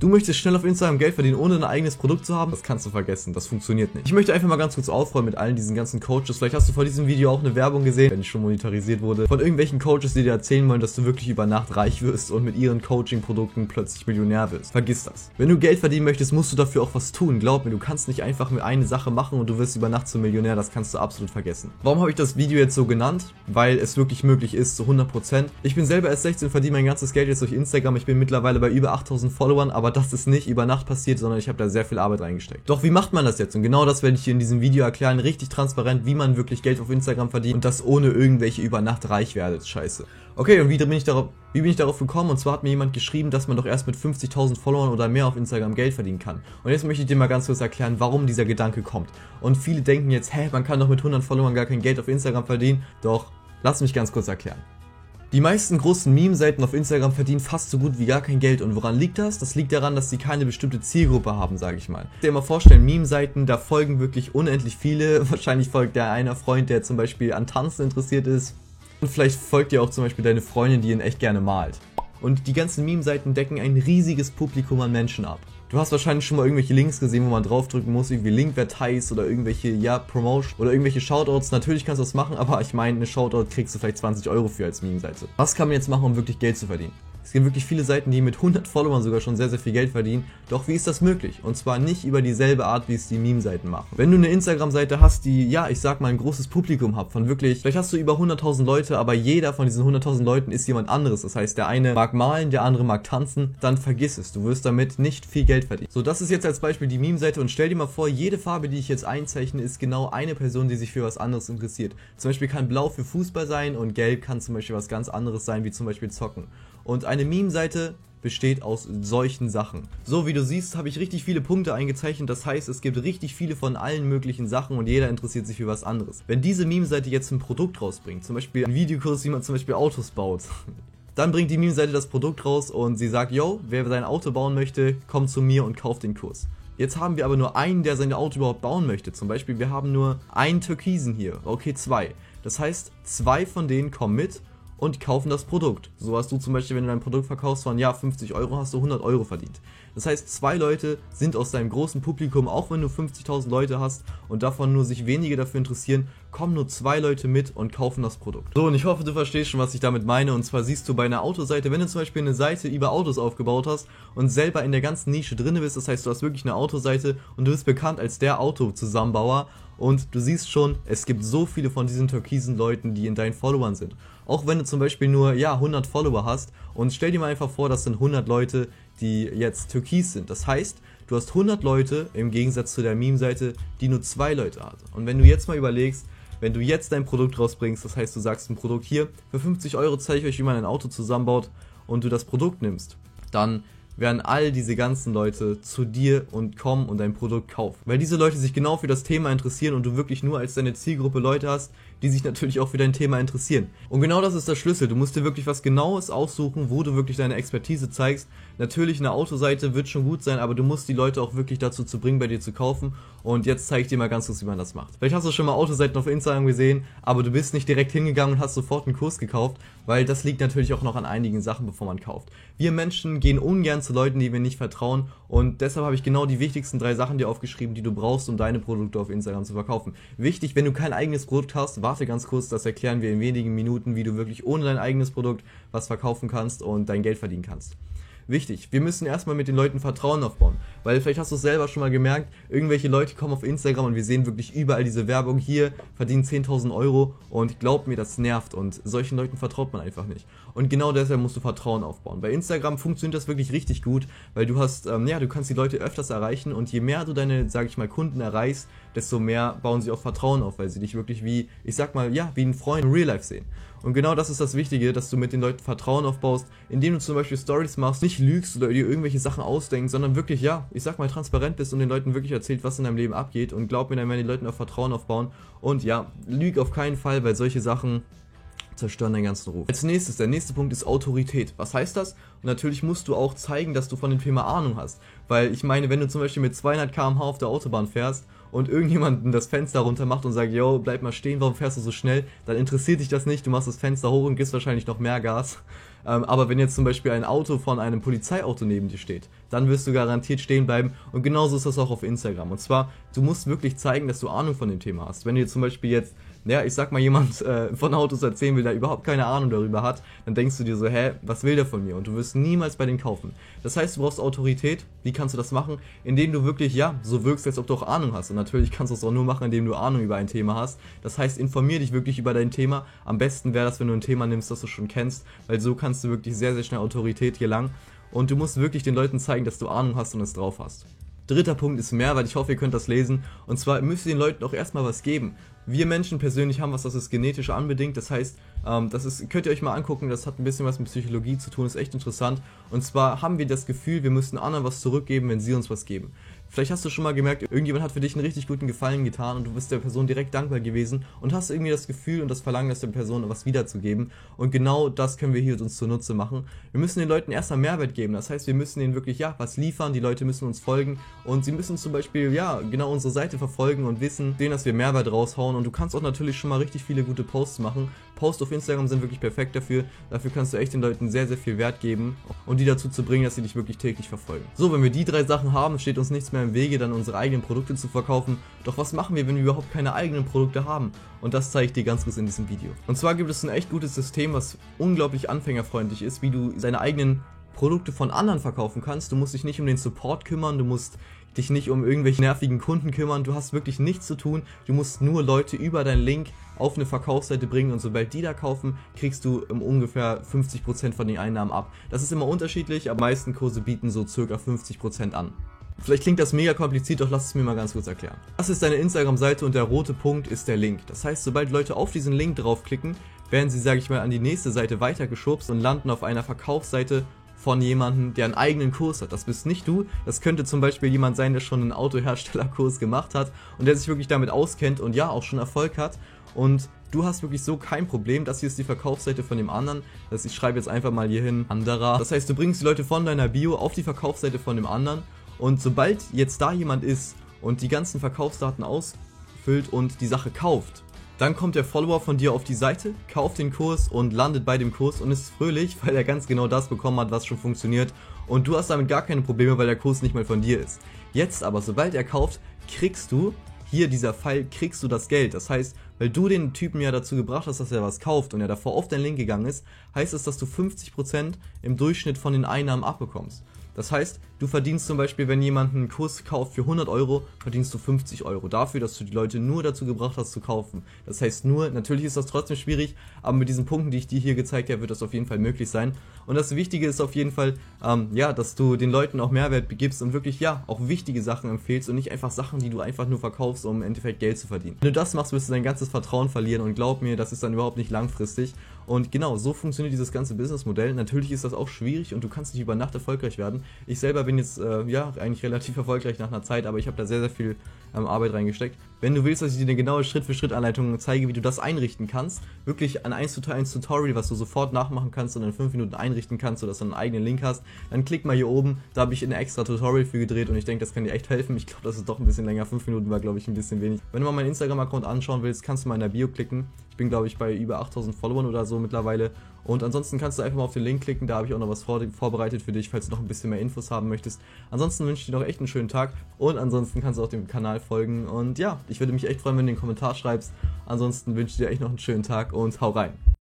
Du möchtest schnell auf Instagram Geld verdienen, ohne ein eigenes Produkt zu haben? Das kannst du vergessen, das funktioniert nicht. Ich möchte einfach mal ganz kurz aufräumen mit allen diesen ganzen Coaches. Vielleicht hast du vor diesem Video auch eine Werbung gesehen, wenn ich schon monetarisiert wurde, von irgendwelchen Coaches, die dir erzählen wollen, dass du wirklich über Nacht reich wirst und mit ihren Coaching-Produkten plötzlich Millionär wirst. Vergiss das. Wenn du Geld verdienen möchtest, musst du dafür auch was tun. Glaub mir, du kannst nicht einfach mit eine Sache machen und du wirst über Nacht zum Millionär. Das kannst du absolut vergessen. Warum habe ich das Video jetzt so genannt? Weil es wirklich möglich ist, zu 100%. Ich bin selber erst 16, verdiene mein ganzes Geld jetzt durch Instagram. Ich bin mittlerweile bei über 8000 Followern, aber das ist nicht über Nacht passiert, sondern ich habe da sehr viel Arbeit reingesteckt. Doch wie macht man das jetzt? Und genau das werde ich hier in diesem Video erklären, richtig transparent, wie man wirklich Geld auf Instagram verdient und das ohne irgendwelche über Nacht reich werdet Scheiße. Okay, und wie bin ich darauf, wie bin ich darauf gekommen? Und zwar hat mir jemand geschrieben, dass man doch erst mit 50.000 Followern oder mehr auf Instagram Geld verdienen kann. Und jetzt möchte ich dir mal ganz kurz erklären, warum dieser Gedanke kommt. Und viele denken jetzt, hä, man kann doch mit 100 Followern gar kein Geld auf Instagram verdienen. Doch, lass mich ganz kurz erklären. Die meisten großen Meme-Seiten auf Instagram verdienen fast so gut wie gar kein Geld. Und woran liegt das? Das liegt daran, dass sie keine bestimmte Zielgruppe haben, sage ich mal. Ich dir mal vorstellen, Meme-Seiten, da folgen wirklich unendlich viele. Wahrscheinlich folgt der einer Freund, der zum Beispiel an Tanzen interessiert ist. Und vielleicht folgt dir auch zum Beispiel deine Freundin, die ihn echt gerne malt. Und die ganzen Meme-Seiten decken ein riesiges Publikum an Menschen ab. Du hast wahrscheinlich schon mal irgendwelche Links gesehen, wo man draufdrücken muss, irgendwie Link-Verteils oder irgendwelche, ja, Promotion oder irgendwelche Shoutouts. Natürlich kannst du das machen, aber ich meine, eine Shoutout kriegst du vielleicht 20 Euro für als Meme-Seite. Was kann man jetzt machen, um wirklich Geld zu verdienen? Es gibt wirklich viele Seiten, die mit 100 Followern sogar schon sehr, sehr viel Geld verdienen. Doch wie ist das möglich? Und zwar nicht über dieselbe Art, wie es die Meme-Seiten machen. Wenn du eine Instagram-Seite hast, die, ja, ich sag mal, ein großes Publikum hat, von wirklich, vielleicht hast du über 100.000 Leute, aber jeder von diesen 100.000 Leuten ist jemand anderes. Das heißt, der eine mag malen, der andere mag tanzen, dann vergiss es. Du wirst damit nicht viel Geld verdienen. So, das ist jetzt als Beispiel die Meme-Seite und stell dir mal vor, jede Farbe, die ich jetzt einzeichne, ist genau eine Person, die sich für was anderes interessiert. Zum Beispiel kann Blau für Fußball sein und Gelb kann zum Beispiel was ganz anderes sein, wie zum Beispiel Zocken. Und eine Meme-Seite besteht aus solchen Sachen. So wie du siehst, habe ich richtig viele Punkte eingezeichnet. Das heißt, es gibt richtig viele von allen möglichen Sachen und jeder interessiert sich für was anderes. Wenn diese Meme-Seite jetzt ein Produkt rausbringt, zum Beispiel ein Videokurs, wie man zum Beispiel Autos baut, dann bringt die Meme-Seite das Produkt raus und sie sagt, yo, wer sein Auto bauen möchte, kommt zu mir und kauft den Kurs. Jetzt haben wir aber nur einen, der sein Auto überhaupt bauen möchte. Zum Beispiel, wir haben nur einen Türkisen hier. Okay, zwei. Das heißt, zwei von denen kommen mit und kaufen das Produkt. So hast du zum Beispiel, wenn du dein Produkt verkaufst von ja 50 Euro, hast du 100 Euro verdient. Das heißt, zwei Leute sind aus deinem großen Publikum, auch wenn du 50.000 Leute hast und davon nur sich wenige dafür interessieren, kommen nur zwei Leute mit und kaufen das Produkt. So, und ich hoffe, du verstehst schon, was ich damit meine. Und zwar siehst du bei einer Autoseite, wenn du zum Beispiel eine Seite über Autos aufgebaut hast und selber in der ganzen Nische drin bist, das heißt, du hast wirklich eine Autoseite und du bist bekannt als der Autozusammenbauer und du siehst schon, es gibt so viele von diesen türkisen Leuten, die in deinen Followern sind. Auch wenn du zum Beispiel nur, ja, 100 Follower hast und stell dir mal einfach vor, das sind 100 Leute, die jetzt türkis sind. Das heißt, du hast 100 Leute im Gegensatz zu der Meme-Seite, die nur zwei Leute hat. Und wenn du jetzt mal überlegst, wenn du jetzt dein Produkt rausbringst, das heißt, du sagst ein Produkt hier, für 50 Euro zeige ich euch, wie man ein Auto zusammenbaut und du das Produkt nimmst, dann werden all diese ganzen Leute zu dir und kommen und dein Produkt kaufen. Weil diese Leute sich genau für das Thema interessieren und du wirklich nur als deine Zielgruppe Leute hast, die sich natürlich auch für dein Thema interessieren. Und genau das ist der Schlüssel. Du musst dir wirklich was Genaues aussuchen, wo du wirklich deine Expertise zeigst. Natürlich eine Autoseite wird schon gut sein, aber du musst die Leute auch wirklich dazu zu bringen, bei dir zu kaufen. Und jetzt zeige ich dir mal ganz kurz, wie man das macht. Vielleicht hast du schon mal Autoseiten auf Instagram gesehen, aber du bist nicht direkt hingegangen und hast sofort einen Kurs gekauft, weil das liegt natürlich auch noch an einigen Sachen, bevor man kauft. Wir Menschen gehen ungern zu Leuten, die wir nicht vertrauen und deshalb habe ich genau die wichtigsten drei Sachen dir aufgeschrieben, die du brauchst, um deine Produkte auf Instagram zu verkaufen. Wichtig, wenn du kein eigenes Produkt hast, warte ganz kurz, das erklären wir in wenigen Minuten, wie du wirklich ohne dein eigenes Produkt was verkaufen kannst und dein Geld verdienen kannst wichtig. Wir müssen erstmal mit den Leuten Vertrauen aufbauen. Weil vielleicht hast du es selber schon mal gemerkt, irgendwelche Leute kommen auf Instagram und wir sehen wirklich überall diese Werbung hier, verdienen 10.000 Euro und glaub mir, das nervt und solchen Leuten vertraut man einfach nicht. Und genau deshalb musst du Vertrauen aufbauen. Bei Instagram funktioniert das wirklich richtig gut, weil du hast, ähm, ja, du kannst die Leute öfters erreichen und je mehr du deine, sag ich mal, Kunden erreichst, desto mehr bauen sie auch Vertrauen auf, weil sie dich wirklich wie, ich sag mal, ja, wie ein Freund in Real Life sehen. Und genau das ist das Wichtige, dass du mit den Leuten Vertrauen aufbaust, indem du zum Beispiel Stories machst, nicht lügst oder dir irgendwelche Sachen ausdenkst, sondern wirklich, ja, ich sag mal, transparent bist und den Leuten wirklich erzählt, was in deinem Leben abgeht. Und glaub mir, dann werden die Leute auch Vertrauen aufbauen. Und ja, lüg auf keinen Fall, weil solche Sachen zerstören deinen ganzen Ruf. Als nächstes, der nächste Punkt ist Autorität. Was heißt das? Und natürlich musst du auch zeigen, dass du von dem Thema Ahnung hast. Weil ich meine, wenn du zum Beispiel mit 200 km/h auf der Autobahn fährst und irgendjemanden das Fenster runter macht und sagt, yo, bleib mal stehen, warum fährst du so schnell? Dann interessiert dich das nicht, du machst das Fenster hoch und gibst wahrscheinlich noch mehr Gas. Ähm, aber wenn jetzt zum Beispiel ein Auto von einem Polizeiauto neben dir steht, dann wirst du garantiert stehen bleiben und genauso ist das auch auf Instagram. Und zwar, du musst wirklich zeigen, dass du Ahnung von dem Thema hast. Wenn du zum Beispiel jetzt ja, ich sag mal, jemand äh, von Autos erzählen will, der überhaupt keine Ahnung darüber hat, dann denkst du dir so, hä, was will der von mir? Und du wirst niemals bei denen kaufen. Das heißt, du brauchst Autorität. Wie kannst du das machen? Indem du wirklich, ja, so wirkst, als ob du auch Ahnung hast. Und natürlich kannst du es auch nur machen, indem du Ahnung über ein Thema hast. Das heißt, informier dich wirklich über dein Thema. Am besten wäre das, wenn du ein Thema nimmst, das du schon kennst, weil so kannst du wirklich sehr, sehr schnell Autorität gelangen. Und du musst wirklich den Leuten zeigen, dass du Ahnung hast und es drauf hast. Dritter Punkt ist mehr, weil ich hoffe, ihr könnt das lesen. Und zwar müsst ihr den Leuten auch erstmal was geben. Wir Menschen persönlich haben was, das ist genetisch anbedingt. Das heißt, ähm, das ist, könnt ihr euch mal angucken, das hat ein bisschen was mit Psychologie zu tun, ist echt interessant. Und zwar haben wir das Gefühl, wir müssen anderen was zurückgeben, wenn sie uns was geben. Vielleicht hast du schon mal gemerkt, irgendjemand hat für dich einen richtig guten Gefallen getan und du bist der Person direkt dankbar gewesen und hast irgendwie das Gefühl und das Verlangen, dass der Person was wiederzugeben. Und genau das können wir hier uns zunutze machen. Wir müssen den Leuten erstmal Mehrwert geben. Das heißt, wir müssen ihnen wirklich, ja, was liefern. Die Leute müssen uns folgen und sie müssen zum Beispiel, ja, genau unsere Seite verfolgen und wissen, sehen, dass wir Mehrwert raushauen. Und du kannst auch natürlich schon mal richtig viele gute Posts machen. Posts auf Instagram sind wirklich perfekt dafür. Dafür kannst du echt den Leuten sehr, sehr viel Wert geben und die dazu zu bringen, dass sie dich wirklich täglich verfolgen. So, wenn wir die drei Sachen haben, steht uns nichts mehr im Wege, dann unsere eigenen Produkte zu verkaufen. Doch was machen wir, wenn wir überhaupt keine eigenen Produkte haben? Und das zeige ich dir ganz kurz in diesem Video. Und zwar gibt es ein echt gutes System, was unglaublich anfängerfreundlich ist, wie du deine eigenen Produkte von anderen verkaufen kannst. Du musst dich nicht um den Support kümmern, du musst dich nicht um irgendwelche nervigen Kunden kümmern, du hast wirklich nichts zu tun, du musst nur Leute über deinen Link auf eine Verkaufsseite bringen und sobald die da kaufen, kriegst du um ungefähr 50% von den Einnahmen ab. Das ist immer unterschiedlich, aber meisten Kurse bieten so circa 50% an. Vielleicht klingt das mega kompliziert, doch lass es mir mal ganz kurz erklären. Das ist deine Instagram-Seite und der rote Punkt ist der Link. Das heißt, sobald Leute auf diesen Link draufklicken, werden sie, sage ich mal, an die nächste Seite weitergeschubst und landen auf einer Verkaufsseite von jemandem, der einen eigenen Kurs hat. Das bist nicht du. Das könnte zum Beispiel jemand sein, der schon einen Autoherstellerkurs gemacht hat und der sich wirklich damit auskennt und ja auch schon Erfolg hat. Und du hast wirklich so kein Problem. Das hier ist die Verkaufsseite von dem anderen. Das ich schreibe jetzt einfach mal hier hin anderer. Das heißt, du bringst die Leute von deiner Bio auf die Verkaufsseite von dem anderen und sobald jetzt da jemand ist und die ganzen Verkaufsdaten ausfüllt und die Sache kauft, dann kommt der Follower von dir auf die Seite, kauft den Kurs und landet bei dem Kurs und ist fröhlich, weil er ganz genau das bekommen hat, was schon funktioniert. Und du hast damit gar keine Probleme, weil der Kurs nicht mal von dir ist. Jetzt aber, sobald er kauft, kriegst du, hier dieser Pfeil, kriegst du das Geld. Das heißt, weil du den Typen ja dazu gebracht hast, dass er was kauft und er davor auf deinen Link gegangen ist, heißt es, dass du 50% im Durchschnitt von den Einnahmen abbekommst. Das heißt, du verdienst zum Beispiel, wenn jemand einen Kurs kauft für 100 Euro, verdienst du 50 Euro dafür, dass du die Leute nur dazu gebracht hast zu kaufen. Das heißt nur, natürlich ist das trotzdem schwierig, aber mit diesen Punkten, die ich dir hier gezeigt habe, wird das auf jeden Fall möglich sein. Und das Wichtige ist auf jeden Fall, ähm, ja, dass du den Leuten auch Mehrwert gibst und wirklich, ja, auch wichtige Sachen empfehlst und nicht einfach Sachen, die du einfach nur verkaufst, um im Endeffekt Geld zu verdienen. Wenn du das machst, wirst du dein ganzes Vertrauen verlieren und glaub mir, das ist dann überhaupt nicht langfristig. Und genau, so funktioniert dieses ganze Businessmodell. Natürlich ist das auch schwierig und du kannst nicht über Nacht erfolgreich werden. Ich selber bin jetzt, äh, ja, eigentlich relativ erfolgreich nach einer Zeit, aber ich habe da sehr, sehr viel ähm, Arbeit reingesteckt. Wenn du willst, dass ich dir eine genaue Schritt-für-Schritt-Anleitung zeige, wie du das einrichten kannst, wirklich ein 1 zu 1 Tutorial, was du sofort nachmachen kannst und in 5 Minuten einrichten kannst, sodass du einen eigenen Link hast, dann klick mal hier oben, da habe ich ein extra Tutorial für gedreht und ich denke, das kann dir echt helfen. Ich glaube, das ist doch ein bisschen länger, 5 Minuten war, glaube ich, ein bisschen wenig. Wenn du mal meinen Instagram-Account anschauen willst, kannst du mal in der Bio klicken. Ich bin, glaube ich, bei über 8000 Followern oder so mittlerweile und ansonsten kannst du einfach mal auf den Link klicken, da habe ich auch noch was vor, vorbereitet für dich, falls du noch ein bisschen mehr Infos haben möchtest. Ansonsten wünsche ich dir noch echt einen schönen Tag und ansonsten kannst du auch dem Kanal folgen. Und ja, ich würde mich echt freuen, wenn du einen Kommentar schreibst. Ansonsten wünsche ich dir echt noch einen schönen Tag und hau rein.